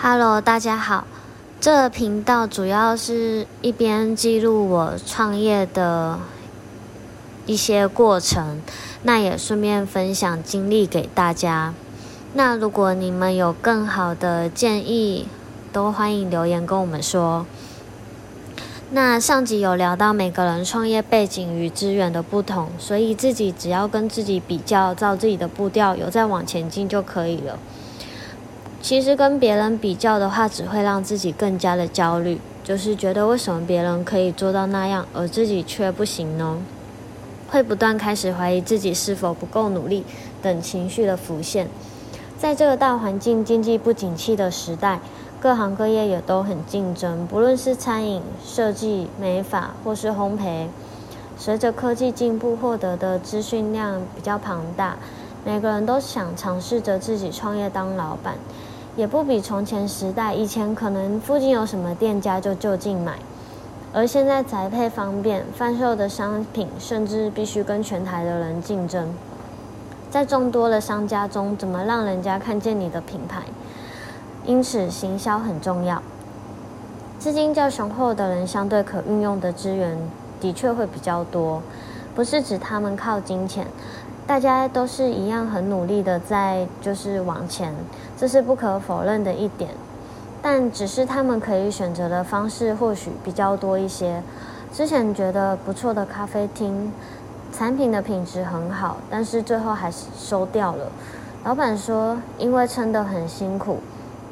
Hello，大家好。这频道主要是一边记录我创业的一些过程，那也顺便分享经历给大家。那如果你们有更好的建议，都欢迎留言跟我们说。那上集有聊到每个人创业背景与资源的不同，所以自己只要跟自己比较，照自己的步调有在往前进就可以了。其实跟别人比较的话，只会让自己更加的焦虑，就是觉得为什么别人可以做到那样，而自己却不行呢？会不断开始怀疑自己是否不够努力等情绪的浮现。在这个大环境经济不景气的时代，各行各业也都很竞争，不论是餐饮、设计、美发或是烘焙，随着科技进步，获得的资讯量比较庞大，每个人都想尝试着自己创业当老板。也不比从前时代，以前可能附近有什么店家就就近买，而现在宅配方便，贩售的商品甚至必须跟全台的人竞争。在众多的商家中，怎么让人家看见你的品牌？因此，行销很重要。资金较雄厚的人，相对可运用的资源的确会比较多，不是指他们靠金钱。大家都是一样很努力的在就是往前，这是不可否认的一点。但只是他们可以选择的方式或许比较多一些。之前觉得不错的咖啡厅，产品的品质很好，但是最后还是收掉了。老板说，因为撑得很辛苦，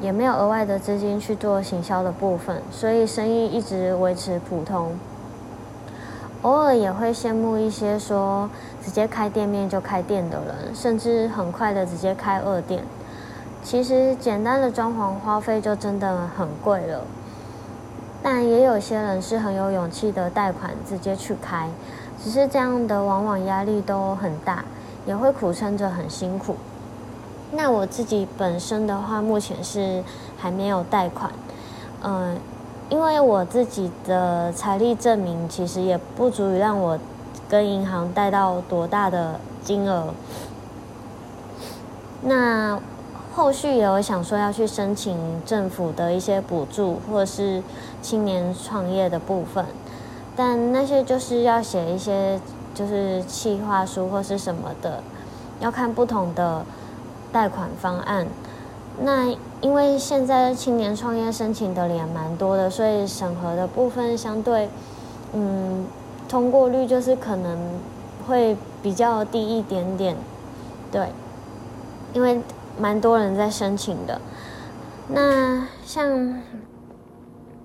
也没有额外的资金去做行销的部分，所以生意一直维持普通。偶尔也会羡慕一些说直接开店面就开店的人，甚至很快的直接开二店。其实简单的装潢花费就真的很贵了，但也有些人是很有勇气的贷款直接去开，只是这样的往往压力都很大，也会苦撑着很辛苦。那我自己本身的话，目前是还没有贷款，嗯。因为我自己的财力证明其实也不足以让我跟银行贷到多大的金额。那后续也有想说要去申请政府的一些补助，或者是青年创业的部分，但那些就是要写一些就是企划书或是什么的，要看不同的贷款方案。那因为现在青年创业申请的也蛮多的，所以审核的部分相对，嗯，通过率就是可能会比较低一点点，对，因为蛮多人在申请的。那像，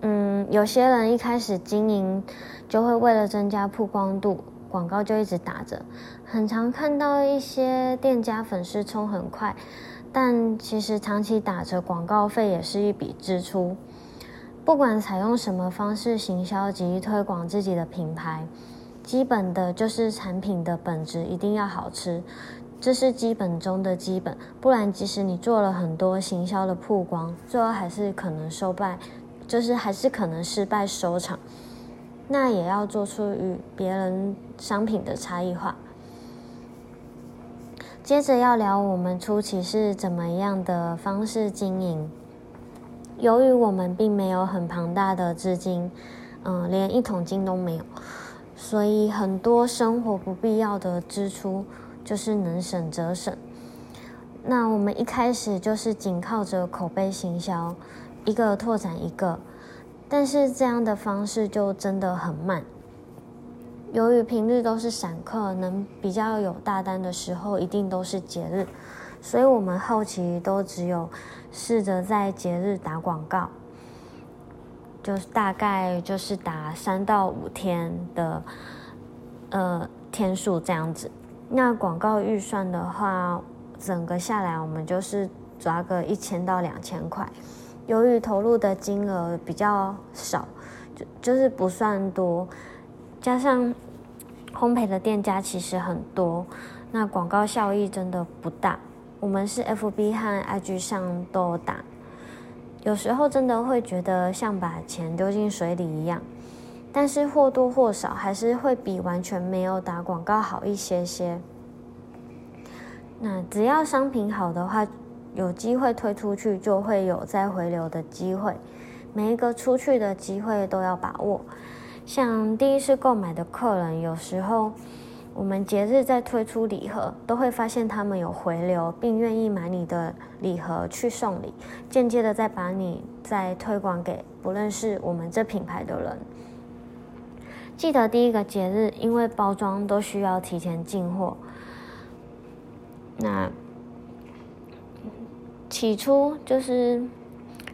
嗯，有些人一开始经营就会为了增加曝光度，广告就一直打着，很常看到一些店家粉丝冲很快。但其实长期打着广告费也是一笔支出。不管采用什么方式行销及推广自己的品牌，基本的就是产品的本质一定要好吃，这是基本中的基本。不然，即使你做了很多行销的曝光，最后还是可能收败，就是还是可能失败收场。那也要做出与别人商品的差异化。接着要聊我们初期是怎么样的方式经营。由于我们并没有很庞大的资金，嗯，连一桶金都没有，所以很多生活不必要的支出就是能省则省。那我们一开始就是仅靠着口碑行销，一个拓展一个，但是这样的方式就真的很慢。由于平日都是散客，能比较有大单的时候，一定都是节日，所以我们后期都只有试着在节日打广告，就是大概就是打三到五天的呃天数这样子。那广告预算的话，整个下来我们就是抓个一千到两千块。由于投入的金额比较少，就就是不算多。加上烘焙的店家其实很多，那广告效益真的不大。我们是 FB 和 IG 上都打，有时候真的会觉得像把钱丢进水里一样，但是或多或少还是会比完全没有打广告好一些些。那只要商品好的话，有机会推出去，就会有再回流的机会。每一个出去的机会都要把握。像第一次购买的客人，有时候我们节日在推出礼盒，都会发现他们有回流，并愿意买你的礼盒去送礼，间接的再把你再推广给不认识我们这品牌的人。记得第一个节日，因为包装都需要提前进货，那起初就是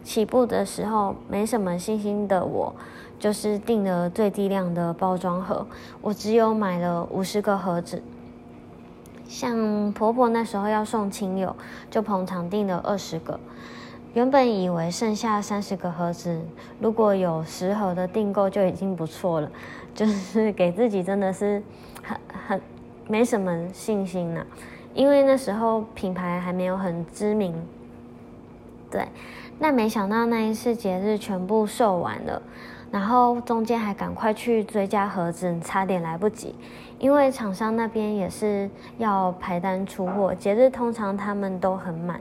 起步的时候没什么信心的我，就是订了最低量的包装盒，我只有买了五十个盒子。像婆婆那时候要送亲友，就捧场订了二十个。原本以为剩下三十个盒子，如果有十盒的订购就已经不错了，就是给自己真的是很很没什么信心了，因为那时候品牌还没有很知名。对，那没想到那一次节日全部售完了，然后中间还赶快去追加盒子，差点来不及，因为厂商那边也是要排单出货，节日通常他们都很满，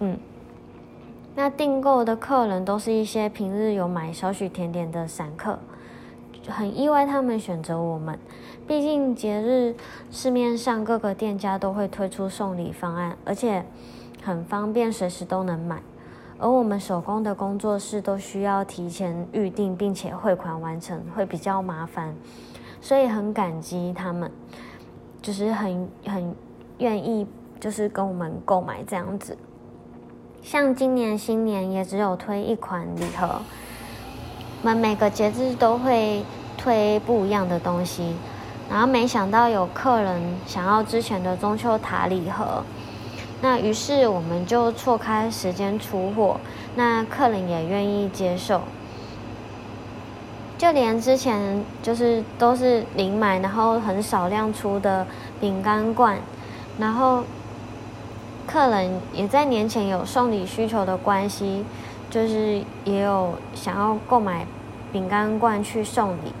嗯。那订购的客人都是一些平日有买少许甜点的散客，很意外他们选择我们。毕竟节日市面上各个店家都会推出送礼方案，而且很方便，随时都能买。而我们手工的工作室都需要提前预定，并且汇款完成，会比较麻烦，所以很感激他们，就是很很愿意，就是跟我们购买这样子。像今年新年也只有推一款礼盒，我们每个节日都会推不一样的东西，然后没想到有客人想要之前的中秋塔礼盒，那于是我们就错开时间出货，那客人也愿意接受，就连之前就是都是零买，然后很少量出的饼干罐，然后。客人也在年前有送礼需求的关系，就是也有想要购买饼干罐去送礼，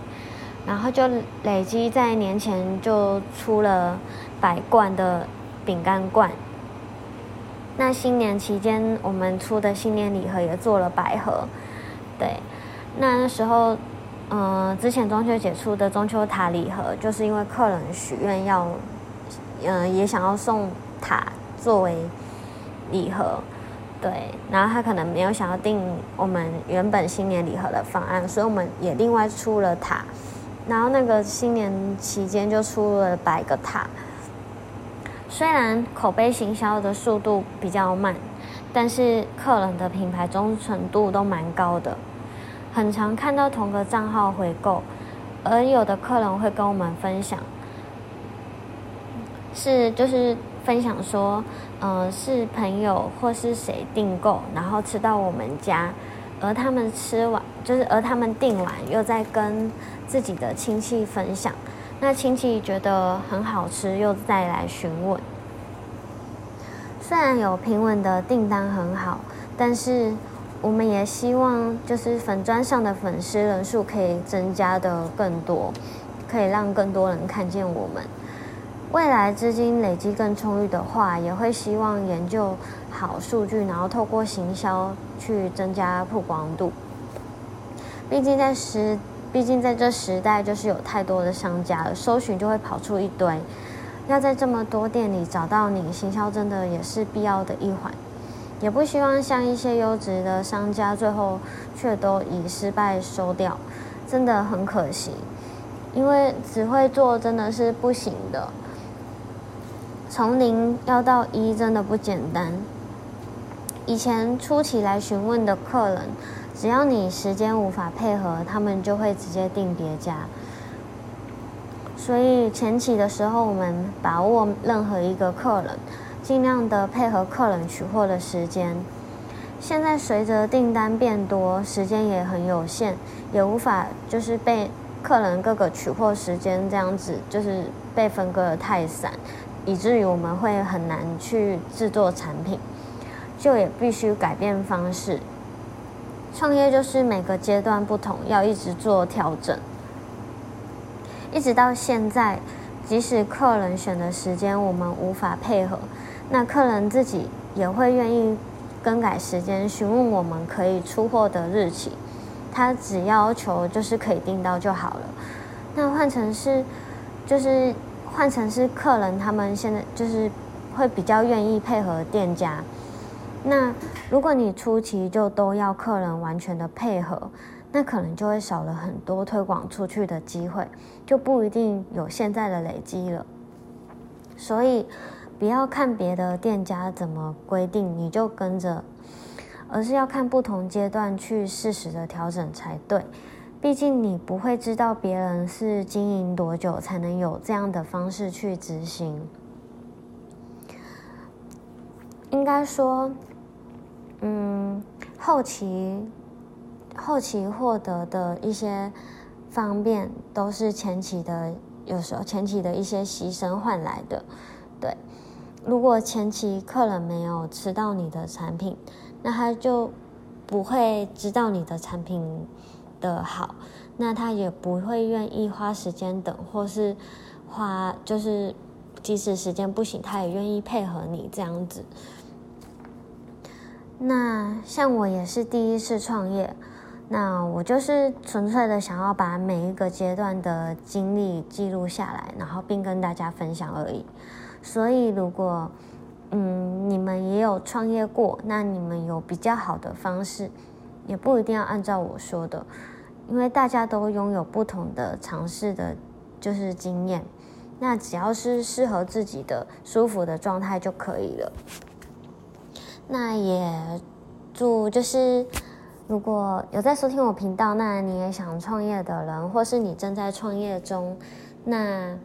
然后就累积在年前就出了百罐的饼干罐。那新年期间我们出的新年礼盒也做了百盒，对，那那时候嗯之前中秋节出的中秋塔礼盒，就是因为客人许愿要嗯也想要送塔。作为礼盒，对，然后他可能没有想要订我们原本新年礼盒的方案，所以我们也另外出了塔，然后那个新年期间就出了百个塔。虽然口碑行销的速度比较慢，但是客人的品牌忠诚度都蛮高的，很常看到同个账号回购，而有的客人会跟我们分享，是就是。分享说，嗯，是朋友或是谁订购，然后吃到我们家，而他们吃完，就是而他们订完，又在跟自己的亲戚分享，那亲戚觉得很好吃，又再来询问。虽然有平稳的订单很好，但是我们也希望，就是粉砖上的粉丝人数可以增加的更多，可以让更多人看见我们。未来资金累积更充裕的话，也会希望研究好数据，然后透过行销去增加曝光度。毕竟在时，毕竟在这时代，就是有太多的商家了，搜寻就会跑出一堆。要在这么多店里找到你，行销真的也是必要的一环。也不希望像一些优质的商家，最后却都以失败收掉，真的很可惜。因为只会做真的是不行的。从零要到一真的不简单。以前初期来询问的客人，只要你时间无法配合，他们就会直接订别家。所以前期的时候，我们把握任何一个客人，尽量的配合客人取货的时间。现在随着订单变多，时间也很有限，也无法就是被客人各个取货时间这样子，就是被分割的太散。以至于我们会很难去制作产品，就也必须改变方式。创业就是每个阶段不同，要一直做调整。一直到现在，即使客人选的时间我们无法配合，那客人自己也会愿意更改时间，询问我们可以出货的日期。他只要求就是可以订到就好了。那换成是，就是换成是客人，他们现在就是会比较愿意配合店家。那如果你初期就都要客人完全的配合，那可能就会少了很多推广出去的机会，就不一定有现在的累积了。所以不要看别的店家怎么规定，你就跟着。而是要看不同阶段去适时的调整才对，毕竟你不会知道别人是经营多久才能有这样的方式去执行。应该说，嗯，后期后期获得的一些方便，都是前期的有时候前期的一些牺牲换来的。对，如果前期客人没有吃到你的产品，那他就不会知道你的产品的好，那他也不会愿意花时间等，或是花就是即使时间不行，他也愿意配合你这样子。那像我也是第一次创业，那我就是纯粹的想要把每一个阶段的经历记录下来，然后并跟大家分享而已。所以如果嗯，你们也有创业过，那你们有比较好的方式，也不一定要按照我说的，因为大家都拥有不同的尝试的，就是经验。那只要是适合自己的、舒服的状态就可以了。那也祝就是如果有在收听我频道，那你也想创业的人，或是你正在创业中，那。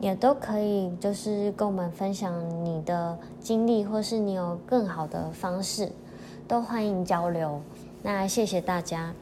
也都可以，就是跟我们分享你的经历，或是你有更好的方式，都欢迎交流。那谢谢大家。